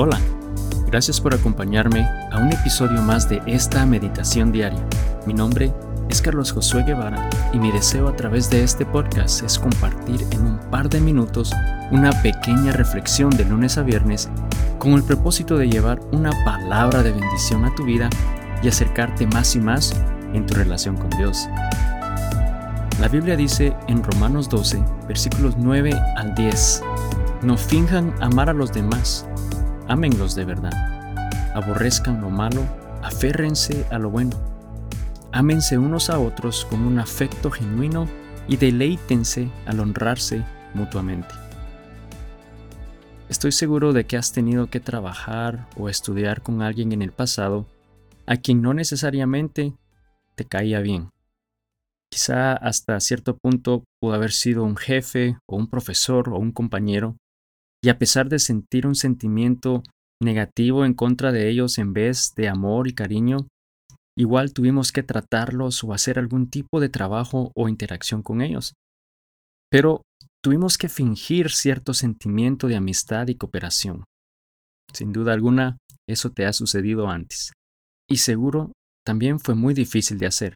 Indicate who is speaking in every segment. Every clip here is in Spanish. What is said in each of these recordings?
Speaker 1: Hola, gracias por acompañarme a un episodio más de esta meditación diaria. Mi nombre es Carlos Josué Guevara y mi deseo a través de este podcast es compartir en un par de minutos una pequeña reflexión de lunes a viernes con el propósito de llevar una palabra de bendición a tu vida y acercarte más y más en tu relación con Dios. La Biblia dice en Romanos 12, versículos 9 al 10, no finjan amar a los demás Ámenlos de verdad. Aborrezcan lo malo, aférrense a lo bueno. Ámense unos a otros con un afecto genuino y deleítense al honrarse mutuamente. Estoy seguro de que has tenido que trabajar o estudiar con alguien en el pasado a quien no necesariamente te caía bien. Quizá hasta cierto punto pudo haber sido un jefe o un profesor o un compañero y a pesar de sentir un sentimiento negativo en contra de ellos en vez de amor y cariño, igual tuvimos que tratarlos o hacer algún tipo de trabajo o interacción con ellos. Pero tuvimos que fingir cierto sentimiento de amistad y cooperación. Sin duda alguna, eso te ha sucedido antes. Y seguro también fue muy difícil de hacer.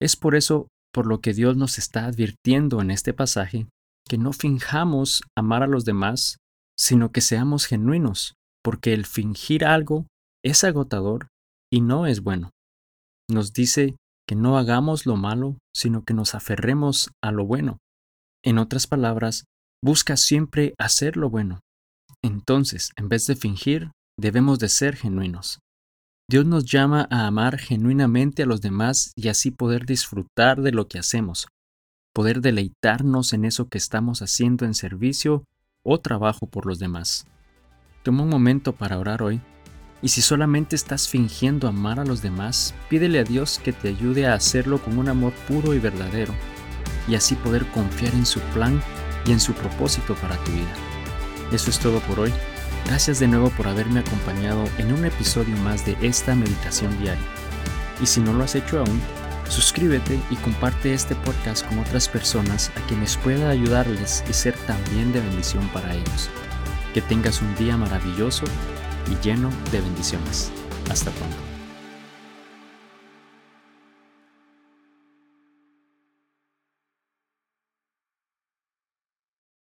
Speaker 1: Es por eso por lo que Dios nos está advirtiendo en este pasaje que no finjamos amar a los demás, sino que seamos genuinos, porque el fingir algo es agotador y no es bueno. Nos dice que no hagamos lo malo, sino que nos aferremos a lo bueno. En otras palabras, busca siempre hacer lo bueno. Entonces, en vez de fingir, debemos de ser genuinos. Dios nos llama a amar genuinamente a los demás y así poder disfrutar de lo que hacemos, poder deleitarnos en eso que estamos haciendo en servicio o trabajo por los demás. Toma un momento para orar hoy y si solamente estás fingiendo amar a los demás, pídele a Dios que te ayude a hacerlo con un amor puro y verdadero y así poder confiar en su plan y en su propósito para tu vida. Eso es todo por hoy. Gracias de nuevo por haberme acompañado en un episodio más de esta meditación diaria. Y si no lo has hecho aún, Suscríbete y comparte este podcast con otras personas a quienes pueda ayudarles y ser también de bendición para ellos. Que tengas un día maravilloso y lleno de bendiciones. Hasta pronto.